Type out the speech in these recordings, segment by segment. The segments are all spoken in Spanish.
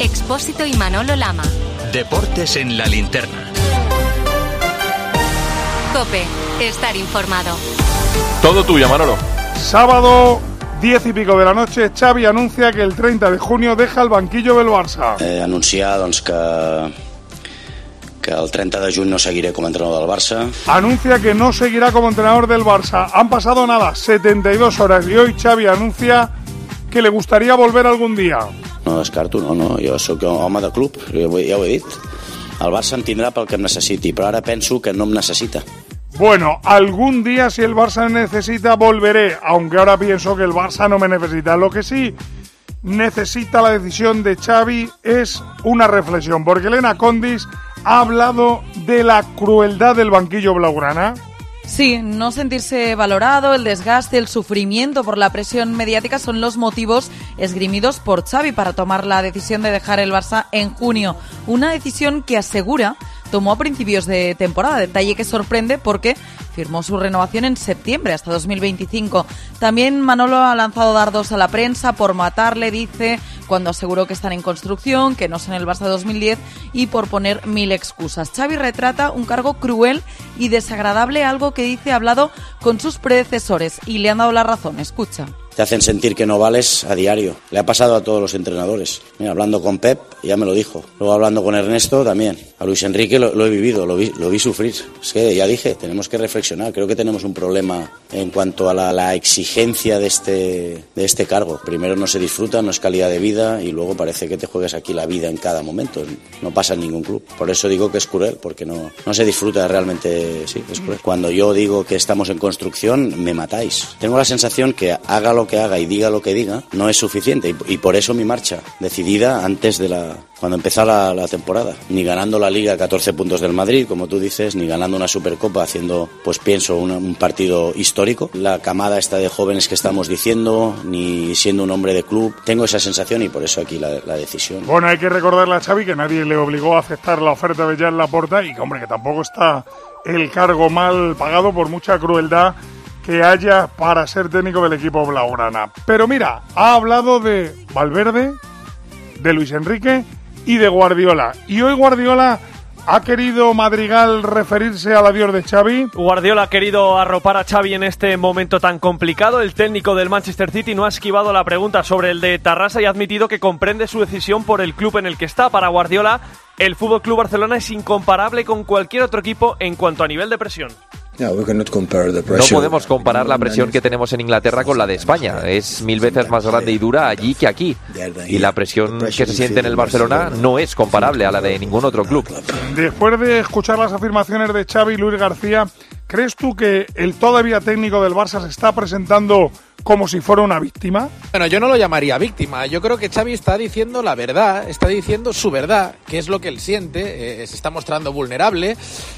Expósito y Manolo Lama. Deportes en la linterna. Cope, estar informado. Todo tuyo, Manolo. Sábado, diez y pico de la noche, Xavi anuncia que el 30 de junio deja el banquillo del Barça. Eh, anunciar doncs, que, que el 30 de juny no seguiré com a entrenador del Barça. Anuncia que no seguirá como entrenador del Barça. Han pasado nada, 72 horas y hoy Xavi anuncia que le gustaría volver algún día. No descarto, no, no. Jo sóc home de club, ja ho, ja ho he dit. El Barça em tindrà pel que em necessiti, però penso que no em necessita. Bueno, algún día si el Barça me necesita volveré, aunque ahora pienso que el Barça no me necesita. Lo que sí necesita la decisión de Xavi es una reflexión, porque Elena Condis ha hablado de la crueldad del banquillo blaugrana. Sí, no sentirse valorado, el desgaste, el sufrimiento por la presión mediática son los motivos esgrimidos por Xavi para tomar la decisión de dejar el Barça en junio. Una decisión que asegura tomó a principios de temporada, detalle que sorprende porque firmó su renovación en septiembre hasta 2025. También Manolo ha lanzado dardos a la prensa por matarle, dice, cuando aseguró que están en construcción, que no son el Barça 2010 y por poner mil excusas. Xavi retrata un cargo cruel y desagradable, algo que dice ha hablado con sus predecesores y le han dado la razón. Escucha te hacen sentir que no vales a diario. Le ha pasado a todos los entrenadores. Mira, hablando con Pep, ya me lo dijo. Luego hablando con Ernesto también. A Luis Enrique lo, lo he vivido, lo vi, lo vi, sufrir. Es que ya dije, tenemos que reflexionar. Creo que tenemos un problema en cuanto a la, la, exigencia de este, de este cargo. Primero no se disfruta, no es calidad de vida y luego parece que te juegas aquí la vida en cada momento. No pasa en ningún club. Por eso digo que es cruel, porque no, no se disfruta realmente. Sí, es cruel. Cuando yo digo que estamos en construcción, me matáis. Tengo la sensación que haga lo que haga y diga lo que diga, no es suficiente. Y, y por eso mi marcha, decidida antes de la. cuando empezó la, la, temporada. Ni ganando la Liga 14 puntos del Madrid, como tú dices, ni ganando una Supercopa haciendo, pues pienso, un partido histórico. La camada esta de jóvenes que estamos diciendo, ni siendo un hombre de club. Tengo esa sensación y por eso aquí la, la decisión. Bueno, hay que recordarle a Xavi que nadie le obligó a aceptar la oferta de Jan Laporta y que, hombre, que tampoco está el cargo mal pagado por mucha crueldad que haya para ser técnico del equipo blaugrana. Pero mira, ha hablado de Valverde, de Luis Enrique y de Guardiola. Y hoy Guardiola ¿Ha querido Madrigal referirse al adiós de Xavi? Guardiola ha querido arropar a Xavi en este momento tan complicado. El técnico del Manchester City no ha esquivado la pregunta sobre el de Tarrasa y ha admitido que comprende su decisión por el club en el que está. Para Guardiola, el Fútbol Club Barcelona es incomparable con cualquier otro equipo en cuanto a nivel de presión. No podemos comparar la presión que tenemos en Inglaterra con la de España. Es mil veces más grande y dura allí que aquí. Y la presión que se siente en el Barcelona no es comparable a la de ningún otro club. Después de escuchar las afirmaciones de Xavi y Luis García, ¿crees tú que el todavía técnico del Barça se está presentando como si fuera una víctima? Bueno, yo no lo llamaría víctima. Yo creo que Xavi está diciendo la verdad, está diciendo su verdad, que es lo que él siente, eh, se está mostrando vulnerable.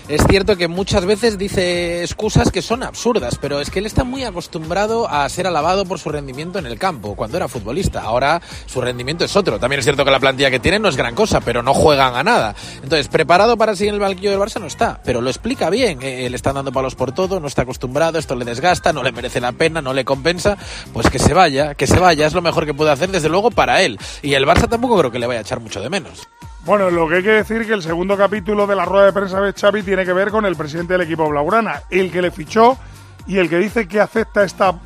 Es cierto que muchas veces dice excusas que son absurdas, pero es que él está muy acostumbrado a ser alabado por su rendimiento en el campo cuando era futbolista. Ahora su rendimiento es otro. También es cierto que la plantilla que tienen no es gran cosa, pero no juegan a nada. Entonces, preparado para seguir en el banquillo del Barça no está, pero lo explica bien. Eh, le están dando palos por todo, no está acostumbrado, esto le desgasta, no le merece la pena, no le compensa pues que se vaya, que se vaya, es lo mejor que puede hacer desde luego para él. Y el Barça tampoco creo que le vaya a echar mucho de menos. Bueno, lo que hay que decir que el segundo capítulo de la rueda de prensa de Xavi tiene que ver con el presidente del equipo blaugrana, el que le fichó y el que dice que acepta esta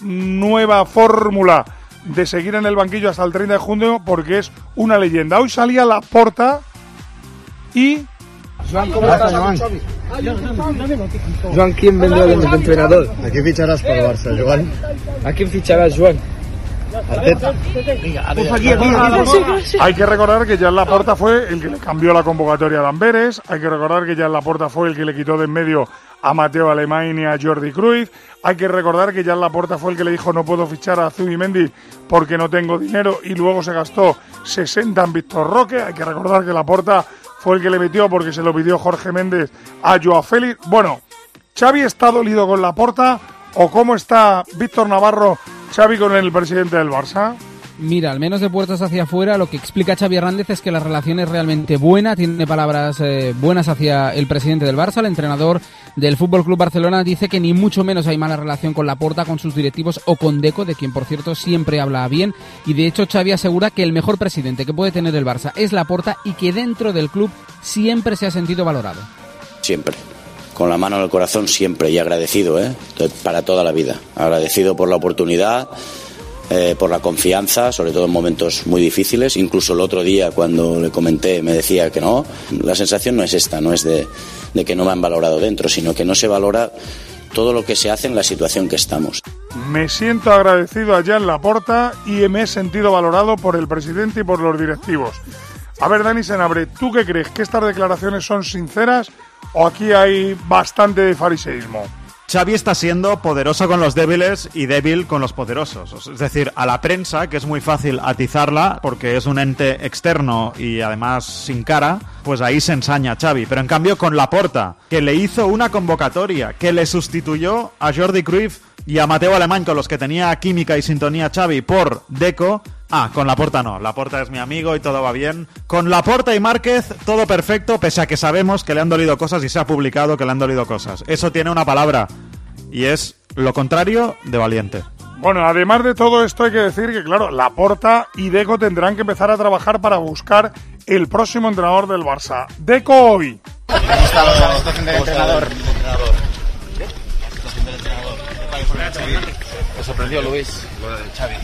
nueva fórmula de seguir en el banquillo hasta el 30 de junio porque es una leyenda. Hoy salía la porta y Joan, ¿cómo estás, Joan? Joan, ¿quién vendrá de entrenador? ¿A quién ficharás por Barça, Joan? ¿A quién ficharás, Joan? Hay que recordar que Jan Laporta fue el que le cambió la convocatoria a Amberes. Hay que recordar que Jan Laporta fue el que le quitó de en medio a Mateo Alemán y a Jordi Cruz. Hay que recordar que Jan Laporta fue el que le dijo no puedo fichar a Zubimendi porque no tengo dinero y luego se gastó 60 en Víctor Roque. Hay que recordar que Laporta fue el que le metió porque se lo pidió Jorge Méndez a Joao Félix. Bueno, Xavi está dolido con la porta o cómo está Víctor Navarro, Xavi con el presidente del Barça. Mira, al menos de puertas hacia afuera, lo que explica Xavi Hernández es que la relación es realmente buena, tiene palabras eh, buenas hacia el presidente del Barça, el entrenador del Fútbol Club Barcelona dice que ni mucho menos hay mala relación con Laporta, con sus directivos o con Deco, de quien por cierto siempre habla bien, y de hecho Xavi asegura que el mejor presidente que puede tener el Barça es Laporta y que dentro del club siempre se ha sentido valorado. Siempre con la mano en el corazón siempre y agradecido, ¿eh? para toda la vida. Agradecido por la oportunidad, eh, por la confianza, sobre todo en momentos muy difíciles. Incluso el otro día, cuando le comenté, me decía que no. La sensación no es esta, no es de, que no me han valorado dentro, sino que no se valora todo lo que se hace en la situación que estamos. Me siento agradecido allá en la porta y me he sentido valorado por el presidente y por los directivos. A ver, Dani Senabre, ¿tú qué crees? ¿Que estas declaraciones son sinceras o aquí hay bastante de fariseísmo? Xavi está siendo poderoso con los débiles y débil con los poderosos. Es decir, a la prensa, que es muy fácil atizarla porque es un ente externo y además sin cara, pues ahí se ensaña Xavi. Pero en cambio con Laporta, que le hizo una convocatoria, que le sustituyó a Jordi Cruyff y a Mateo Alemán, con los que tenía química y sintonía Xavi, por Deco, Ah, con Laporta no. Laporta es mi amigo y todo va bien. Con Laporta y Márquez todo perfecto, pese a que sabemos que le han dolido cosas y se ha publicado que le han dolido cosas. Eso tiene una palabra y es lo contrario de valiente. Bueno, además de todo esto hay que decir que, claro, Laporta y Deco tendrán que empezar a trabajar para buscar el próximo entrenador del Barça. Deco hoy. ¿Te sorprendió, Luis, lo de Xavi?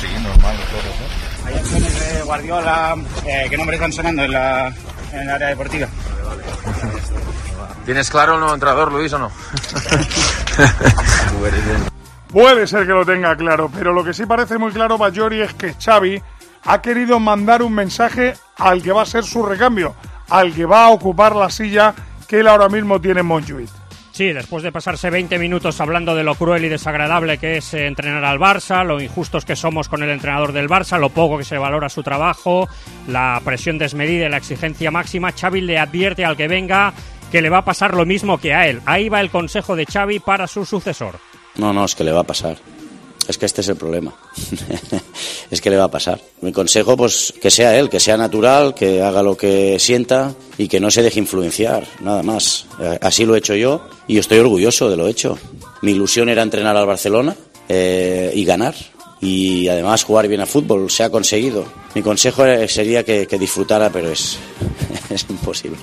Sí, normal, ¿no? Hay acciones de Guardiola eh, que no me están sonando en, la, en el área deportiva. ¿Tienes claro el nuevo entrenador, Luis, o no? Puede ser que lo tenga claro, pero lo que sí parece muy claro, Bayori, es que Xavi ha querido mandar un mensaje al que va a ser su recambio, al que va a ocupar la silla que él ahora mismo tiene en Montjuic. Sí, después de pasarse 20 minutos hablando de lo cruel y desagradable que es eh, entrenar al Barça, lo injustos que somos con el entrenador del Barça, lo poco que se valora su trabajo, la presión desmedida y la exigencia máxima, Xavi le advierte al que venga que le va a pasar lo mismo que a él. Ahí va el consejo de Xavi para su sucesor. No, no, es que le va a pasar. Es que este es el problema. es que le va a pasar. Mi consejo, pues, que sea él, que sea natural, que haga lo que sienta y que no se deje influenciar, nada más. Eh, así lo he hecho yo y estoy orgulloso de lo hecho. Mi ilusión era entrenar al Barcelona eh, y ganar. Y además jugar bien a fútbol, se ha conseguido. Mi consejo sería que, disfrutara, pero es, es imposible.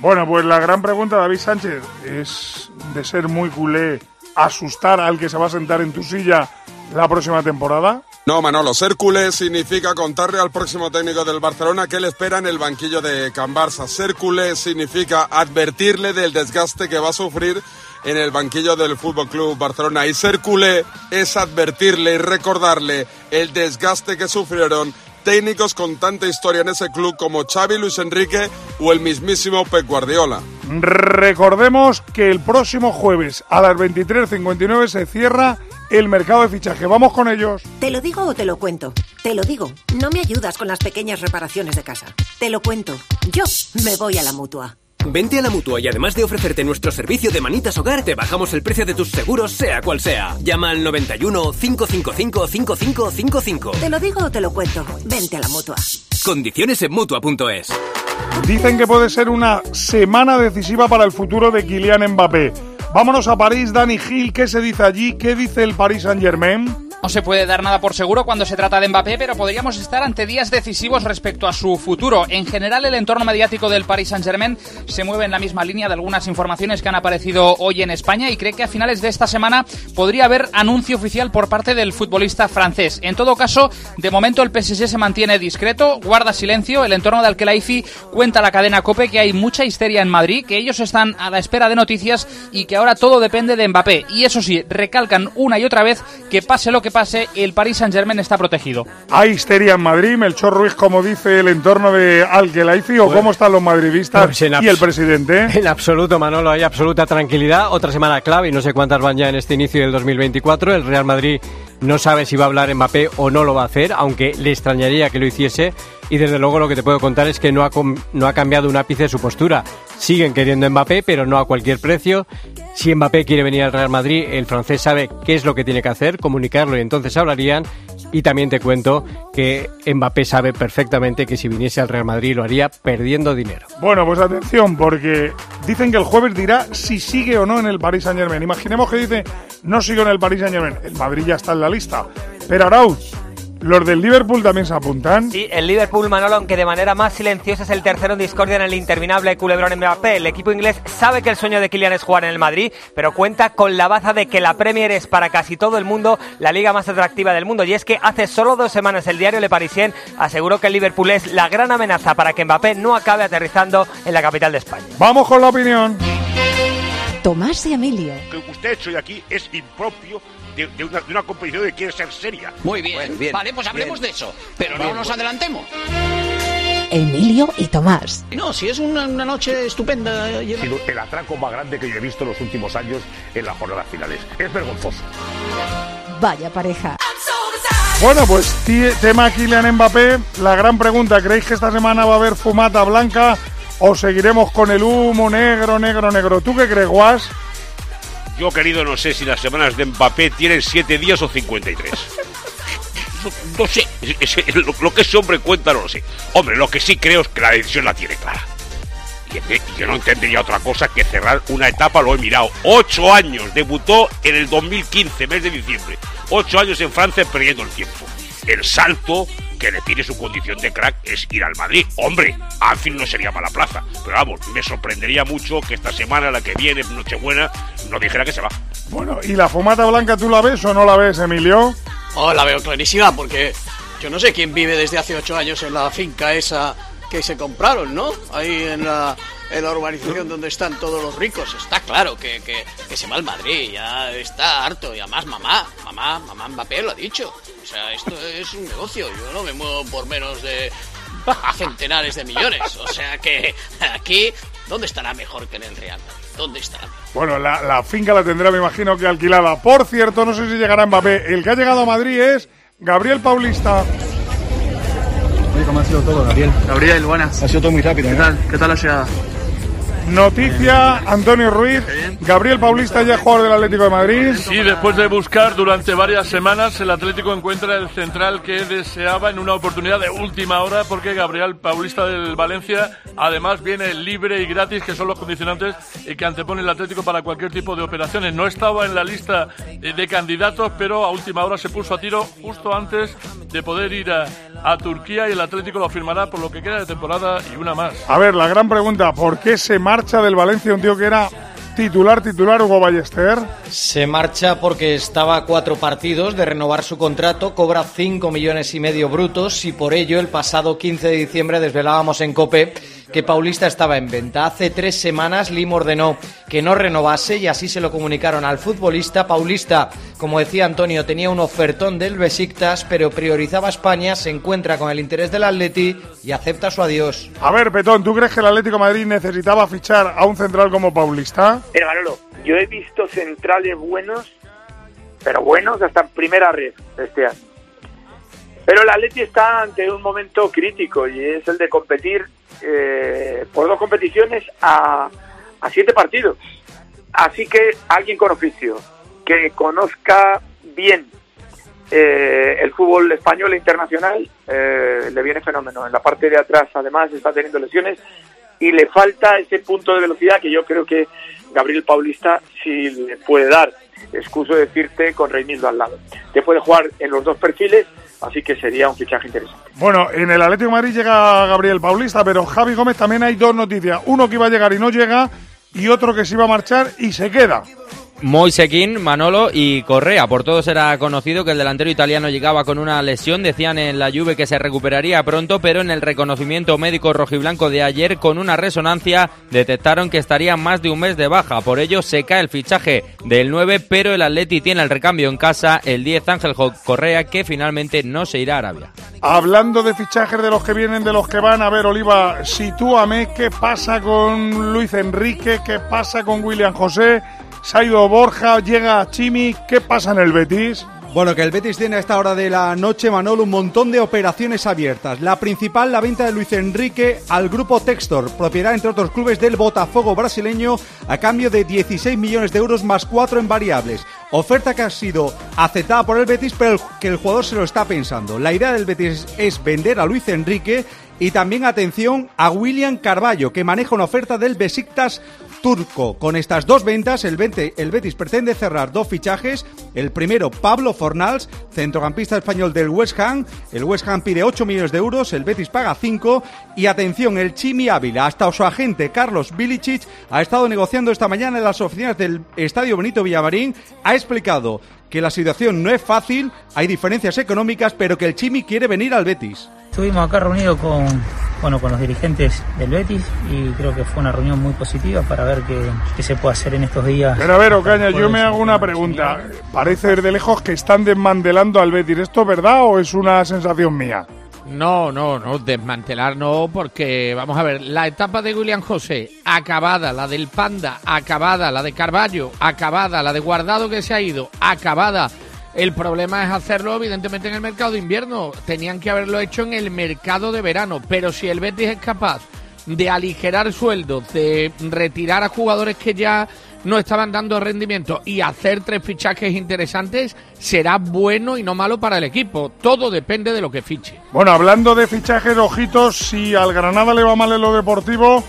Bueno, pues la gran pregunta, David Sánchez, es de ser muy culé asustar al que se va a sentar en tu silla la próxima temporada? No, Manolo, ser culé significa contarle al próximo técnico del Barcelona que le espera en el banquillo de Can Barça. Ser culé significa advertirle del desgaste que va a sufrir en el banquillo del Fútbol Club Barcelona. Y ser culé es advertirle y recordarle el desgaste que sufrieron técnicos con tanta historia en ese club como Xavi, Luis Enrique o el mismísimo Pep Guardiola. Recordemos que el próximo jueves a las 23.59 se cierra el mercado de fichaje. Vamos con ellos. ¿Te lo digo o te lo cuento? Te lo digo. No me ayudas con las pequeñas reparaciones de casa. Te lo cuento. Yo me voy a la mutua. Vente a la mutua y además de ofrecerte nuestro servicio de manitas hogar, te bajamos el precio de tus seguros, sea cual sea. Llama al 91 555 5555. Te lo digo o te lo cuento. Vente a la mutua. Condiciones en mutua.es. Dicen que puede ser una semana decisiva para el futuro de Kylian Mbappé. Vámonos a París, Dani Gil, ¿qué se dice allí? ¿Qué dice el Paris Saint Germain? No se puede dar nada por seguro cuando se trata de Mbappé, pero podríamos estar ante días decisivos respecto a su futuro. En general, el entorno mediático del Paris Saint-Germain se mueve en la misma línea de algunas informaciones que han aparecido hoy en España y cree que a finales de esta semana podría haber anuncio oficial por parte del futbolista francés. En todo caso, de momento el PSG se mantiene discreto, guarda silencio. El entorno de Alkelaifi cuenta la cadena COPE que hay mucha histeria en Madrid, que ellos están a la espera de noticias y que ahora todo depende de Mbappé. Y eso sí, recalcan una y otra vez que pase lo que pase, el Paris Saint-Germain está protegido. ¿Hay histeria en Madrid, Melchor Ruiz, como dice el entorno de Al-Khelaifi, o cómo están los madridistas pues y el presidente? En absoluto, Manolo, hay absoluta tranquilidad. Otra semana clave, y no sé cuántas van ya en este inicio del 2024. El Real Madrid no sabe si va a hablar Mbappé o no lo va a hacer, aunque le extrañaría que lo hiciese. Y desde luego lo que te puedo contar es que no ha, no ha cambiado un ápice su postura. Siguen queriendo Mbappé, pero no a cualquier precio. Si Mbappé quiere venir al Real Madrid, el francés sabe qué es lo que tiene que hacer, comunicarlo y entonces hablarían. Y también te cuento que Mbappé sabe perfectamente que si viniese al Real Madrid lo haría perdiendo dinero. Bueno, pues atención, porque dicen que el jueves dirá si sigue o no en el Paris Saint Germain. Imaginemos que dice no sigo en el Paris Saint Germain. El Madrid ya está en la lista. Pero Arauz, ¿Los del Liverpool también se apuntan? Sí, el Liverpool, Manolo, aunque de manera más silenciosa es el tercero en discordia en el interminable culebrón Mbappé. El equipo inglés sabe que el sueño de Kylian es jugar en el Madrid, pero cuenta con la baza de que la Premier es para casi todo el mundo la liga más atractiva del mundo. Y es que hace solo dos semanas el diario Le Parisien aseguró que el Liverpool es la gran amenaza para que Mbappé no acabe aterrizando en la capital de España. Vamos con la opinión. Tomás y Emilio. Que usted ha hecho aquí es impropio de, de una, de una competición que quiere ser seria. Muy bien. Bueno, bien, vale, pues hablemos bien. de eso. Pero Bien, no nos adelantemos. Emilio y Tomás. No, si es una, una noche estupenda. llena- Sido el atraco más grande que yo he visto en los últimos años en las jornadas finales. Es vergonzoso. Vaya pareja. Bueno, pues tema Kylian Mbappé. La gran pregunta, ¿creéis que esta semana va a haber fumata blanca o seguiremos con el humo negro, negro, negro? ¿Tú qué crees, Guas? Yo, querido, no sé si las semanas de Mbappé tienen 7 días o 53. No, no sé, lo, lo que ese hombre cuenta no lo sé. Hombre, lo que sí creo es que la decisión la tiene clara. Y yo no entendería otra cosa que cerrar una etapa, lo he mirado. Ocho años, debutó en el 2015, mes de diciembre. Ocho años en Francia perdiendo el tiempo. El salto que le pide su condición de crack es ir al Madrid. Hombre, Anfield no sería mala plaza. Pero vamos, me sorprendería mucho que esta semana, la que viene, Nochebuena, no dijera que se va. Bueno, ¿y la fumata blanca tú la ves o no la ves, Emilio? Oh, la veo clarísima porque yo no sé quién vive desde hace ocho años en la finca esa que se compraron, ¿no? Ahí en la, en la urbanización donde están todos los ricos. Está claro que, que, que se va al Madrid, ya está harto. Y además mamá, mamá, mamá Mbappé lo ha dicho. O sea, esto es un negocio. Yo no me muevo por menos de centenares de millones. O sea que aquí, ¿dónde estará mejor que en el Real? ¿Dónde estará? Bueno, la, la finca la tendrá, me imagino, que alquilada. Por cierto, no sé si llegará Mbappé. El que ha llegado a Madrid es Gabriel Paulista. ¿Cómo ha sido todo, Gabriel? Gabriel, buenas. Ha sido todo muy rápido. ¿Qué tal? ¿Qué tal la llegada? Noticia, Antonio Ruiz. Gabriel Paulista ya jugador del Atlético de Madrid. Sí, después de buscar durante varias semanas, el Atlético encuentra el central que deseaba en una oportunidad de última hora, porque Gabriel Paulista del Valencia además viene libre y gratis, que son los condicionantes y que antepone el Atlético para cualquier tipo de operaciones. No estaba en la lista eh, de candidatos, pero a última hora se puso a tiro justo antes de poder ir a, a Turquía y el Atlético lo firmará por lo que queda de temporada y una más. A ver, la gran pregunta, ¿por qué se marcha del Valencia un tío que era titular, titular, Hugo Ballester? Se marcha porque estaba a cuatro partidos de renovar su contrato, cobra 5 millones y medio brutos y por ello el pasado 15 de diciembre desvelábamos en COPE que Paulista estaba en venta. Hace tres semanas Lim ordenó que no renovase y así se lo comunicaron al futbolista. Paulista, como decía Antonio, tenía un ofertón del Besiktas, pero priorizaba España, se encuentra con el interés del Atleti y acepta su adiós. A ver, Petón, ¿tú crees que el Atlético de Madrid necesitaba fichar a un central como Paulista? Mira, Manolo, yo he visto centrales buenos, pero buenos hasta en primera red este año. Pero el Atleti está ante un momento crítico y es el de competir eh, por dos competiciones a, siete partidos. Así que alguien con oficio, que conozca bien eh, el fútbol español e internacional, eh, le viene fenómeno. En la parte de atrás, además, está teniendo lesiones y le falta ese punto de velocidad que yo creo que Gabriel Paulista sí le puede dar. Excuso decirte con Reinildo al lado. Te puede jugar en los dos perfiles, así que sería un fichaje interesante. Bueno, en el Atlético Madrid llega Gabriel Paulista, pero Javi Gómez también hay dos noticias. Uno que iba a llegar y no llega, y otro que se iba a marchar y se queda. Moisequín, Manolo y Correa. Por todos era conocido que el delantero italiano llegaba con una lesión. Decían en la Juve que se recuperaría pronto, pero en el reconocimiento médico rojiblanco de ayer, con una resonancia, detectaron que estaría más de un mes de baja. Por ello se cae el fichaje del 9, pero el Atleti tiene el recambio en casa, el 10 Ángel Correa, que finalmente no se irá a Arabia. Hablando de fichajes de los que vienen, de los que van, a ver, Oliva, sitúame qué pasa con Luis Enrique, qué pasa con William José, se ha ido Borja, llega Chimi, ¿qué pasa en el Betis? Bueno, que el Betis tiene a esta hora de la noche, Manolo, un montón de operaciones abiertas. La principal, la venta de Luis Enrique al grupo Textor, propiedad entre otros clubes del Botafogo brasileño, a cambio de 16 millones de euros más 4 en variables. Oferta que ha sido aceptada por el Betis, pero que el jugador se lo está pensando. La idea del Betis es vender a Luis Enrique y también atención a William Carballo, que maneja una oferta del Besiktas turco. Con estas dos ventas, el, Betis pretende cerrar dos fichajes. El primero, Pablo Fornals, centrocampista español del West Ham. El West Ham pide 8 millones de euros, el Betis paga 5. Y atención, el Chimi Ávila, hasta su agente Carlos Bilicic, ha estado negociando esta mañana en las oficinas del Estadio Benito Villamarín. Ha explicado que la situación no es fácil, hay diferencias económicas, pero que el Chimi quiere venir al Betis. Estuvimos acá reunidos con, bueno, con los dirigentes del Betis y creo que fue una reunión muy positiva para ver qué, qué se puede hacer en estos días. Pero a ver, Ocaña, yo me hago una pregunta. Parece ver de lejos que están desmantelando al Betis. ¿Esto es verdad o es una sensación mía? No, no, no, desmantelar no, porque vamos a ver, la etapa de William José, acabada, la del Panda, acabada, la de Carballo, acabada, la de Guardado que se ha ido, acabada. El problema es hacerlo, evidentemente, en el mercado de invierno. Tenían que haberlo hecho en el mercado de verano. Pero si el Betis es capaz de aligerar sueldos, de retirar a jugadores que ya no estaban dando rendimiento y hacer tres fichajes interesantes, será bueno y no malo para el equipo. Todo depende de lo que fiche. Bueno, hablando de fichajes, ojitos, si al Granada le va mal en lo deportivo,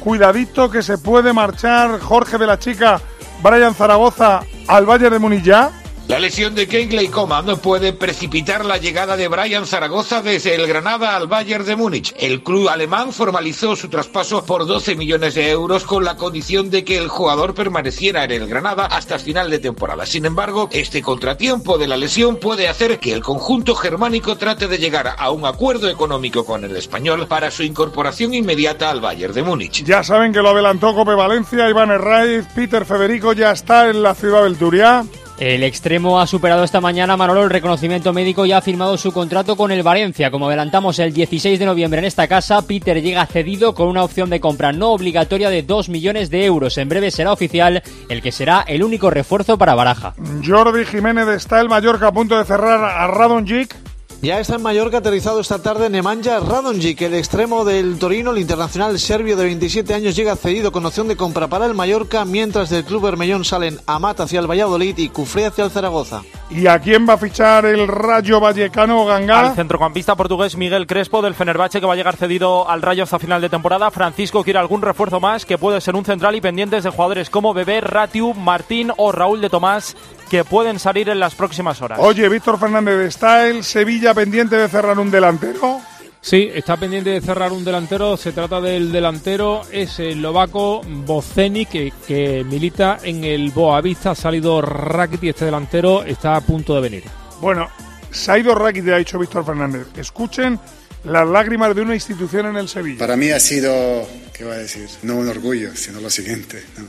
cuidadito que se puede marchar Jorge de la Chica, Brian Zaragoza al Bayern de Múnich ya. La lesión de Kingsley Coman puede precipitar la llegada de Brian Zaragoza desde el Granada al Bayern de Múnich. El club alemán formalizó su traspaso por 12 millones de euros con la condición de que el jugador permaneciera en el Granada hasta final de temporada. Sin embargo, este contratiempo de la lesión puede hacer que el conjunto germánico trate de llegar a un acuerdo económico con el español para su incorporación inmediata al Bayern de Múnich. Ya saben que lo adelantó Cope Valencia, Iván Herraiz, Peter Federico ya está en la ciudad del Turia. El extremo ha superado esta mañana Manolo el reconocimiento médico y ha firmado su contrato con el Valencia. Como adelantamos el 16 de noviembre en esta casa, Peter llega cedido con una opción de compra no obligatoria de 2 millones de euros. En breve será oficial el que será el único refuerzo para Baraja. Jordi Jiménez está el Mallorca a punto de cerrar a Radonjic. Ya está en Mallorca aterrizado esta tarde Nemanja Radonjic, el extremo del Torino, el internacional serbio de 27 años llega cedido con opción de compra para el Mallorca, mientras del club Bermellón salen Amat hacia el Valladolid y Cufré hacia el Zaragoza. ¿Y a quién va a fichar el Rayo Vallecano Ganga? Al centrocampista portugués Miguel Crespo del Fenerbahce que va a llegar cedido al Rayo hasta final de temporada. Francisco quiere algún refuerzo más que puede ser un central y pendientes de jugadores como Bebé, Ratiu, Martín o Raúl de Tomás que pueden salir en las próximas horas. Oye, Víctor Fernández, ¿está el Sevilla pendiente de cerrar un delantero? Sí, está pendiente de cerrar un delantero. Se trata del delantero eslovaco Boceni, que, que milita en el Boavista. Ha salido Rakitic, este delantero está a punto de venir. Bueno, se ha ido Rakitic, ha dicho Víctor Fernández. Escuchen las lágrimas de una institución en el Sevilla. Para mí ha sido, ¿qué va a decir? No un orgullo, sino lo siguiente. ¿no?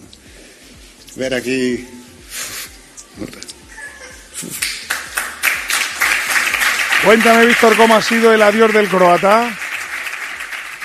Ver aquí... Cuéntame, Víctor, cómo ha sido el adiós del croata.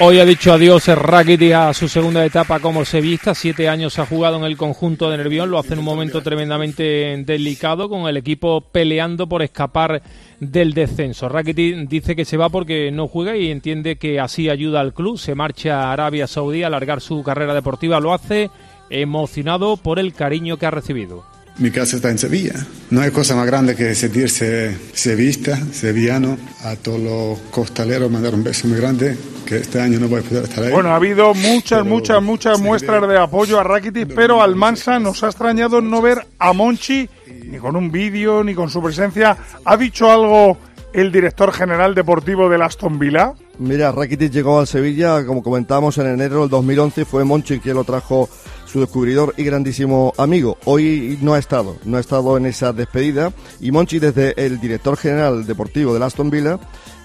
Hoy ha dicho adiós Rakitic a su segunda etapa como sevista. Siete años ha jugado en el conjunto de Nervión. Lo hace en un momento tremendamente delicado, con el equipo peleando por escapar del descenso. Rakitic dice que se va porque no juega y entiende que así ayuda al club. Se marcha a Arabia Saudí a alargar su carrera deportiva. Lo hace emocionado por el cariño que ha recibido. Mi casa está en Sevilla. No hay cosa más grande que sentirse sevista, sevillano. A todos los costaleros mandar un beso muy grande, que este año no voy a poder estar ahí. Bueno, ha habido muchas, muchas, muchas muestras de apoyo a Rakitic, pero al Mansa nos ha extrañado no ver a Monchi ni con un vídeo ni con su presencia. ¿Ha dicho algo el director general deportivo del Aston Villa? Mira, Rakitic llegó al Sevilla, como comentamos, en enero del 2011. Fue Monchi quien lo trajo su descubridor y grandísimo amigo. Hoy no ha estado, no ha estado en esa despedida. Y Monchi, desde el director general deportivo del Aston Villa,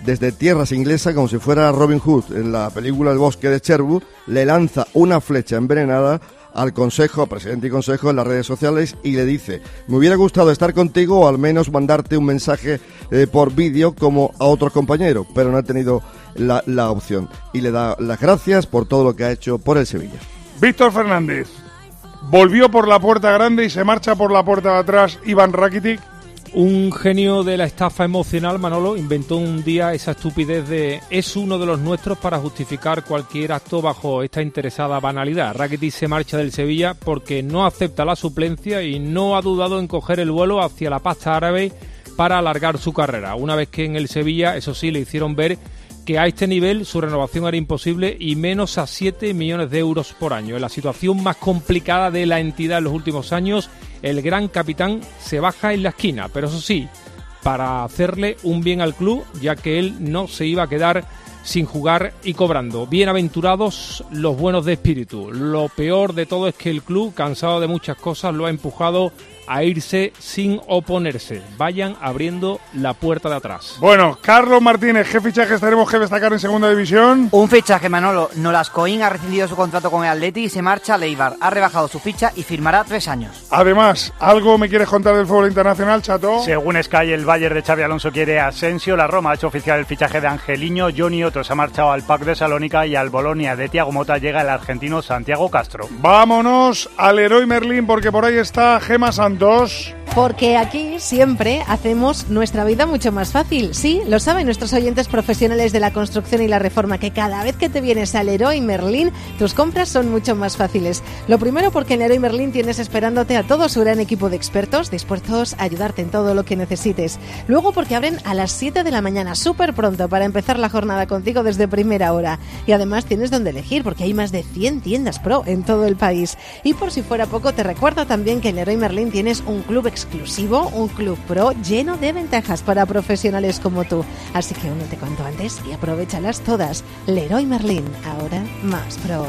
desde tierras inglesas, como si fuera Robin Hood en la película El bosque de Cherwood, le lanza una flecha envenenada al consejo, presidente y consejo en las redes sociales y le dice, me hubiera gustado estar contigo o al menos mandarte un mensaje eh, por vídeo como a otros compañeros, pero no he tenido la, la opción. Y le da las gracias por todo lo que ha hecho por el Sevilla. Víctor Fernández volvió por la puerta grande y se marcha por la puerta de atrás Iván Rakitic. Un genio de la estafa emocional, Manolo, inventó un día esa estupidez de es uno de los nuestros para justificar cualquier acto bajo esta interesada banalidad. Rakitic se marcha del Sevilla porque no acepta la suplencia y no ha dudado en coger el vuelo hacia la pasta árabe para alargar su carrera. Una vez que en el Sevilla, eso sí, le hicieron ver que a este nivel su renovación era imposible y menos a 7 millones de euros por año. En la situación más complicada de la entidad en los últimos años, el gran capitán se baja en la esquina, pero eso sí, para hacerle un bien al club, ya que él no se iba a quedar sin jugar y cobrando. Bienaventurados los buenos de espíritu. Lo peor de todo es que el club, cansado de muchas cosas, lo ha empujado a irse sin oponerse. Vayan abriendo la puerta de atrás. Bueno, Carlos Martínez, ¿qué fichajes tenemos que destacar en segunda división? Un fichaje, Manolo. Nolascoín ha rescindido su contrato con el Atleti y se marcha a Leibar. Ha rebajado su ficha y firmará tres años. Además, ¿algo me quieres contar del fútbol internacional, Chato? Según Sky, el Bayern de Xavi Alonso quiere a Asensio. La Roma ha hecho oficial el fichaje de Angeliño. Johnny Otto se ha marchado al PAC de Salónica y al Bolonia de Tiago Mota llega el argentino Santiago Castro. Vámonos al Héroe Merlín porque por ahí está Gema Santos. Porque aquí siempre hacemos nuestra vida mucho más fácil. Sí, lo saben nuestros oyentes profesionales de la construcción y la reforma, que cada vez que te vienes al Leroy Merlin, tus compras son mucho más fáciles. Lo primero porque en Leroy Merlin tienes esperándote a todo su gran equipo de expertos dispuestos a ayudarte en todo lo que necesites. Luego porque abren a las 7 de la mañana, súper pronto, para empezar la jornada contigo desde primera hora. Y además tienes donde elegir, porque hay más de 100 tiendas pro en todo el país. Y por si fuera poco, te recuerdo también que en Leroy Merlin tienes un club exclusivo, un club pro lleno de ventajas para profesionales como tú. Así que únete cuanto antes y aprovechalas todas. Leroy Merlin, ahora más pro.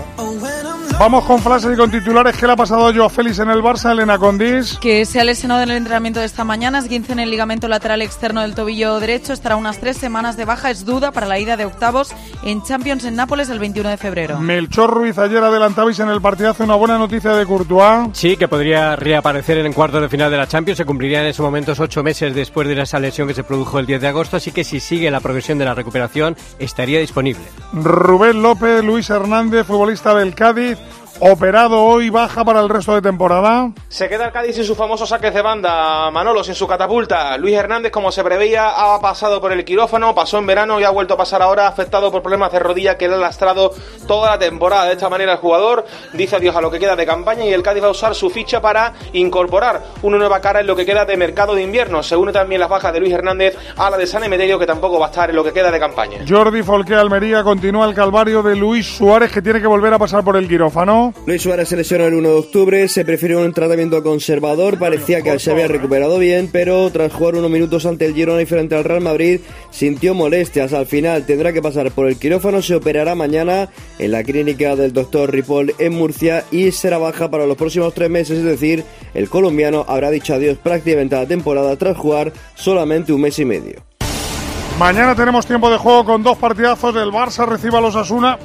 Vamos con frases y con titulares. ¿Qué le ha pasado a Joao Félix en el Barça, Elena Condis? Que se ha lesionado en el entrenamiento de esta mañana, esguince en el ligamento lateral externo del tobillo derecho, estará unas tres semanas de baja, es duda para la ida de octavos en Champions en Nápoles el 21 de febrero. Melchor Ruiz, ayer adelantabais en el partidazo una buena noticia de Courtois. Sí, que podría reaparecer en el cuarto de final de la Champions. Se cumpliría en esos momentos ocho meses después de esa lesión que se produjo el 10 de agosto, así que si sigue la progresión de la recuperación, estaría disponible. Rubén López, Luis Hernández, futbolista del Cádiz, operado hoy, baja para el resto de temporada. Se queda el Cádiz sin su famoso saque de banda, Manolo sin su catapulta. Luis Hernández, como se preveía, ha pasado por el quirófano, pasó en verano y ha vuelto a pasar ahora, afectado por problemas de rodilla que le han lastrado toda la temporada. De esta manera, el jugador dice adiós a lo que queda de campaña y el Cádiz va a usar su ficha para incorporar una nueva cara en lo que queda de mercado de invierno. Se une también las bajas de Luis Hernández a la de San Emeterio, que tampoco va a estar en lo que queda de campaña. Jordi Folque Almería continúa el calvario de Luis Suárez, que tiene que volver a pasar por el quirófano. Luis Suárez se lesionó el 1 de octubre, se prefirió un tratamiento conservador, parecía que se había recuperado bien, pero tras jugar unos minutos ante el Girona y frente al Real Madrid, sintió molestias. Al final tendrá que pasar por el quirófano, se operará mañana en la clínica del doctor Ripoll en Murcia y será baja para los próximos tres meses, es decir, el colombiano habrá dicho adiós prácticamente a la temporada tras jugar solamente un mes y medio. Mañana tenemos tiempo de juego con dos partidazos. El Barça reciba a los Asuna.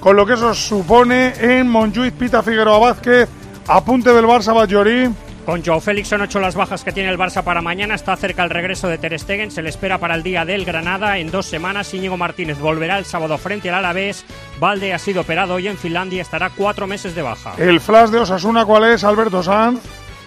Con lo que eso supone en Montjuic, Pita Figueroa Vázquez, apunte del Barça Bajori. Con Joao Félix son ocho las bajas que tiene el Barça para mañana. Está cerca el regreso de Ter Stegen. Se le espera para el día del Granada. En dos semanas, Íñigo Martínez volverá el sábado frente al Alavés. Valde ha sido operado hoy en Finlandia. Estará cuatro meses de baja. El flash de Osasuna, ¿cuál es, Alberto Sanz?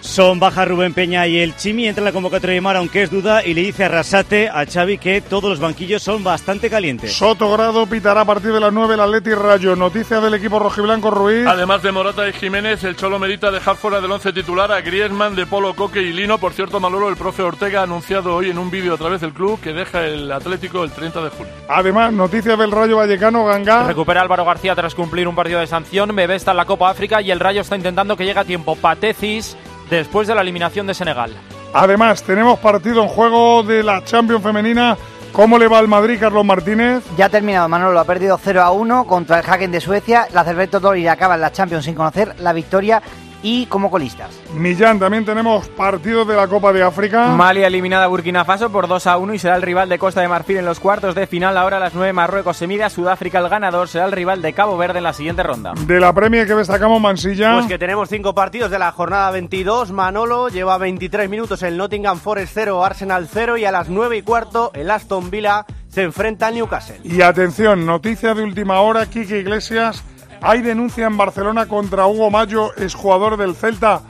Son baja Rubén Peña y el Chimi entra en la convocatoria de Mar, aunque es duda, y le dice a Rasate, a Xavi, que todos los banquillos son bastante calientes. Soto Grado pitará a partir de las 9 el Atleti Rayo. Noticia del equipo rojiblanco Ruiz. Además de Morata y Jiménez, el Cholo merita dejar fuera del once titular a Griezmann, De Polo, Coque y Lino. Por cierto, Malolo, el profe Ortega ha anunciado hoy en un vídeo a través del club que deja el Atlético el 30 de julio. Además, noticia del Rayo Vallecano, Ganga. Recupera Álvaro García tras cumplir un partido de sanción. Bebé está en la Copa África y el Rayo está intentando que llegue a tiempo. Patecis después de la eliminación de Senegal. Además, tenemos partido en juego de la Champions femenina. ¿Cómo le va al Madrid, Carlos Martínez? Ya ha terminado, Manolo. Ha perdido 0 a 1 contra el Haken de Suecia. La Cerveto Tori acaba en la Champions sin conocer la victoria y como colistas. Millán, también tenemos partidos de la Copa de África. Mali eliminada a Burkina Faso por 2 a 1 y será el rival de Costa de Marfil en los cuartos de final. Ahora a las 9 Marruecos se mide a Sudáfrica. El ganador será el rival de Cabo Verde en la siguiente ronda. De la Premier que destacamos, Mansilla. Pues que tenemos cinco partidos de la jornada 22. Manolo lleva 23 minutos el Nottingham Forest 0, Arsenal 0 y a las 9 y cuarto el Aston Villa se enfrenta al Newcastle. Y atención, noticia de última hora, Kike Iglesias hay denuncia en Barcelona contra Hugo Mayo, exjugador del Celta,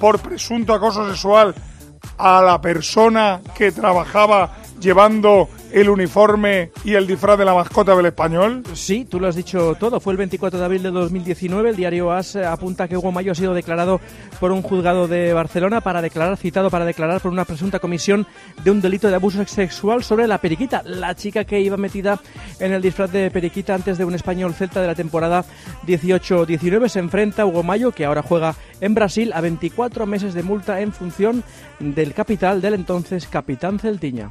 por presunto acoso sexual a la persona que trabajaba llevando el uniforme y el disfraz de la mascota del español? Sí, tú lo has dicho todo. Fue el 24 de abril de 2019. El diario AS apunta que Hugo Mayo ha sido declarado por un juzgado de Barcelona para declarar, citado para declarar por una presunta comisión de un delito de abuso sexual sobre la periquita, la chica que iba metida en el disfraz de periquita antes de un español celta de la temporada 18-19. Se enfrenta a Hugo Mayo, que ahora juega en Brasil, a 24 meses de multa en función del capital del entonces capitán celtiña.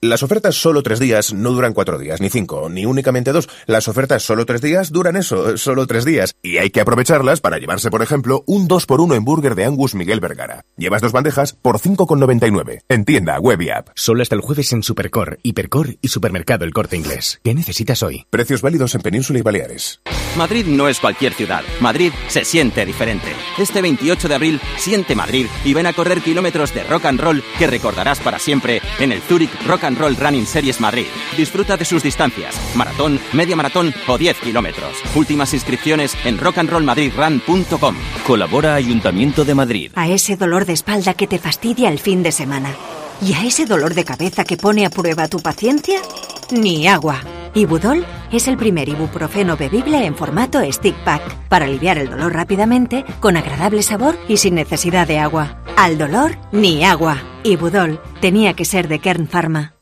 Las ofertas solo tres días no duran cuatro días, ni cinco, ni únicamente dos. Las ofertas solo tres días duran eso, solo tres días. Y hay que aprovecharlas para llevarse, por ejemplo, un 2x1 en burger de Angus Miguel Vergara. Llevas dos bandejas por 5,99. En tienda, web y app. Solo hasta el jueves en Supercor, Hipercor y Supermercado El Corte Inglés. ¿Qué necesitas hoy? Precios válidos en Península y Baleares. Madrid no es cualquier ciudad. Madrid se siente diferente. Este 28 de abril, siente Madrid y ven a correr kilómetros de rock and roll que recordarás para siempre en el Zurich Rock and Roll Running Series Madrid. Disfruta de sus distancias, maratón, media maratón o 10 kilómetros. Últimas inscripciones en rockandrollmadridrun.com. Colabora Ayuntamiento de Madrid. A ese dolor de espalda que te fastidia el fin de semana. ¿Y a ese dolor de cabeza que pone a prueba tu paciencia? Ni agua. Ibudol es el primer ibuprofeno bebible en formato stick pack para aliviar el dolor rápidamente, con agradable sabor y sin necesidad de agua. Al dolor, ni agua. Ibudol tenía que ser de Kern Pharma.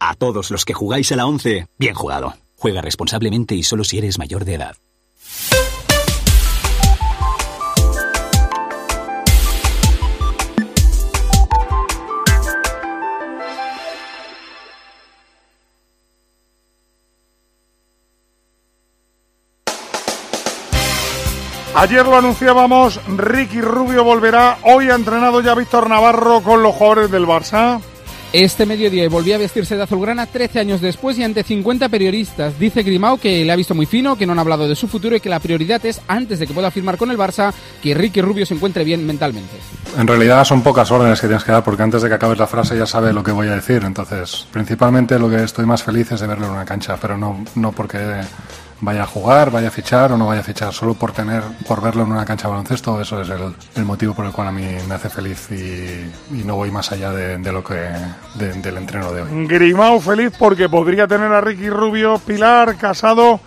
A todos los que jugáis a la 11, bien jugado. Juega responsablemente y solo si eres mayor de edad. Ayer lo anunciábamos, Ricky Rubio volverá. Hoy ha entrenado ya Víctor Navarro con los jugadores del Barça. Este mediodía volvió a vestirse de azulgrana 13 años después y ante 50 periodistas. Dice Grimao que le ha visto muy fino, que no han hablado de su futuro y que la prioridad es, antes de que pueda firmar con el Barça, que Ricky Rubio se encuentre bien mentalmente. En realidad son pocas órdenes que tienes que dar porque antes de que acabes la frase ya sabes lo que voy a decir. Entonces, principalmente lo que estoy más feliz es de verlo en una cancha, pero no, no porque vaya a jugar, vaya a fichar o no vaya a fichar, solo por tener, por verlo en una cancha de baloncesto, eso es el, el motivo por el cual a mí me hace feliz y, no voy más allá de, lo que de- del entreno de hoy. Grimao feliz porque podría tener a Ricky Rubio, Pilar, Casado.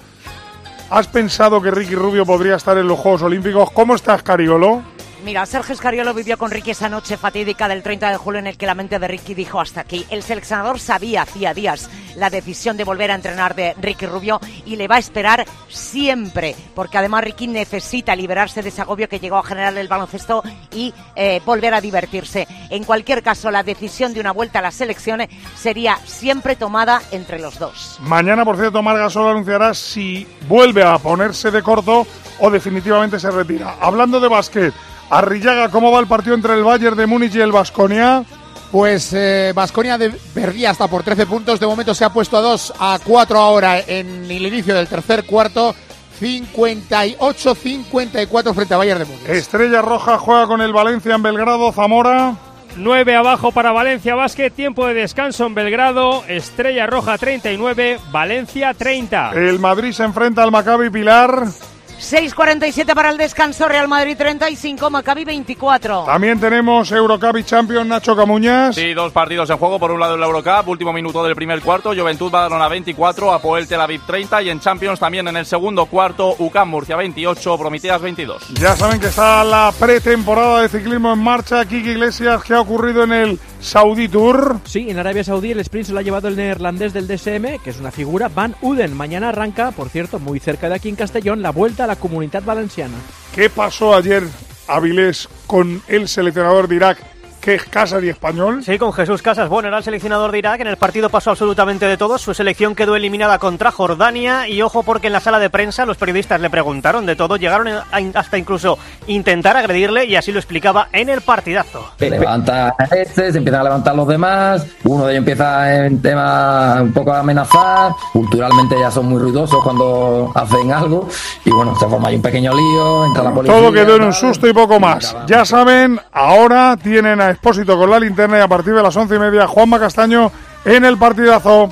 ¿Has pensado que Ricky Rubio podría estar en los Juegos Olímpicos? ¿Cómo estás, Cariolo? Mira, Sergio Escariolo vivió con Ricky esa noche fatídica del 30 de julio en el que la mente de Ricky dijo hasta aquí. El seleccionador sabía hacía días la decisión de volver a entrenar de Ricky Rubio y le va a esperar siempre, porque además Ricky necesita liberarse de ese agobio que llegó a generar el baloncesto y eh, volver a divertirse. En cualquier caso, la decisión de una vuelta a las selecciones sería siempre tomada entre los dos. Mañana, por cierto, Marga solo anunciará si vuelve a ponerse de corto o definitivamente se retira. Hablando de básquet, Arrillaga, ¿cómo va el partido entre el Bayern de Múnich y el Vasconia? Pues Vasconia perdía hasta por 13 puntos. De momento se ha puesto a 2 a 4 ahora en el inicio del tercer cuarto. 58-54 frente a Bayern de Múnich. Estrella Roja juega con el Valencia en Belgrado, Zamora. 9 abajo para Valencia Basket, tiempo de descanso en Belgrado, Estrella Roja 39, Valencia 30. El Madrid se enfrenta al Maccabi Pilar. 6.47 para el descanso, Real Madrid 35, Maccabi 24. También tenemos Eurocup y Champions Nacho Camuñas. Sí, dos partidos en juego. Por un lado el Eurocup, último minuto del primer cuarto, Juventud Badalona 24, Apoel Tel Aviv 30 y en Champions también en el segundo cuarto, UCAM Murcia 28, Prometeas 22. Ya saben que está la pretemporada de ciclismo en marcha. Kiki Iglesias, ¿qué ha ocurrido en el Saudi Tour. Sí, en Arabia Saudí el sprint se lo ha llevado el neerlandés del DSM, que es una figura, Van Uden. Mañana arranca, por cierto, muy cerca de aquí en Castellón, la vuelta a la comunidad valenciana. ¿Qué pasó ayer, Avilés, con el seleccionador de Irak? Que es Casas y Español. Sí, con Jesús Casas. Bueno, era el seleccionador de Irak. En el partido pasó absolutamente de todo. Su selección quedó eliminada contra Jordania. Y ojo, porque en la sala de prensa los periodistas le preguntaron de todo. Llegaron hasta incluso intentar agredirle y así lo explicaba en el partidazo. Se levanta este, se empiezan a levantar los demás. Uno de ellos empieza en tema un poco a amenazar. Culturalmente ya son muy ruidosos cuando hacen algo. Y bueno, se forma ahí un pequeño lío. Entra la policía. Todo quedó en un susto y poco más. Ya saben, ahora tienen a Expósito con la linterna y a partir de las once y media Juanma Castaño en el partidazo.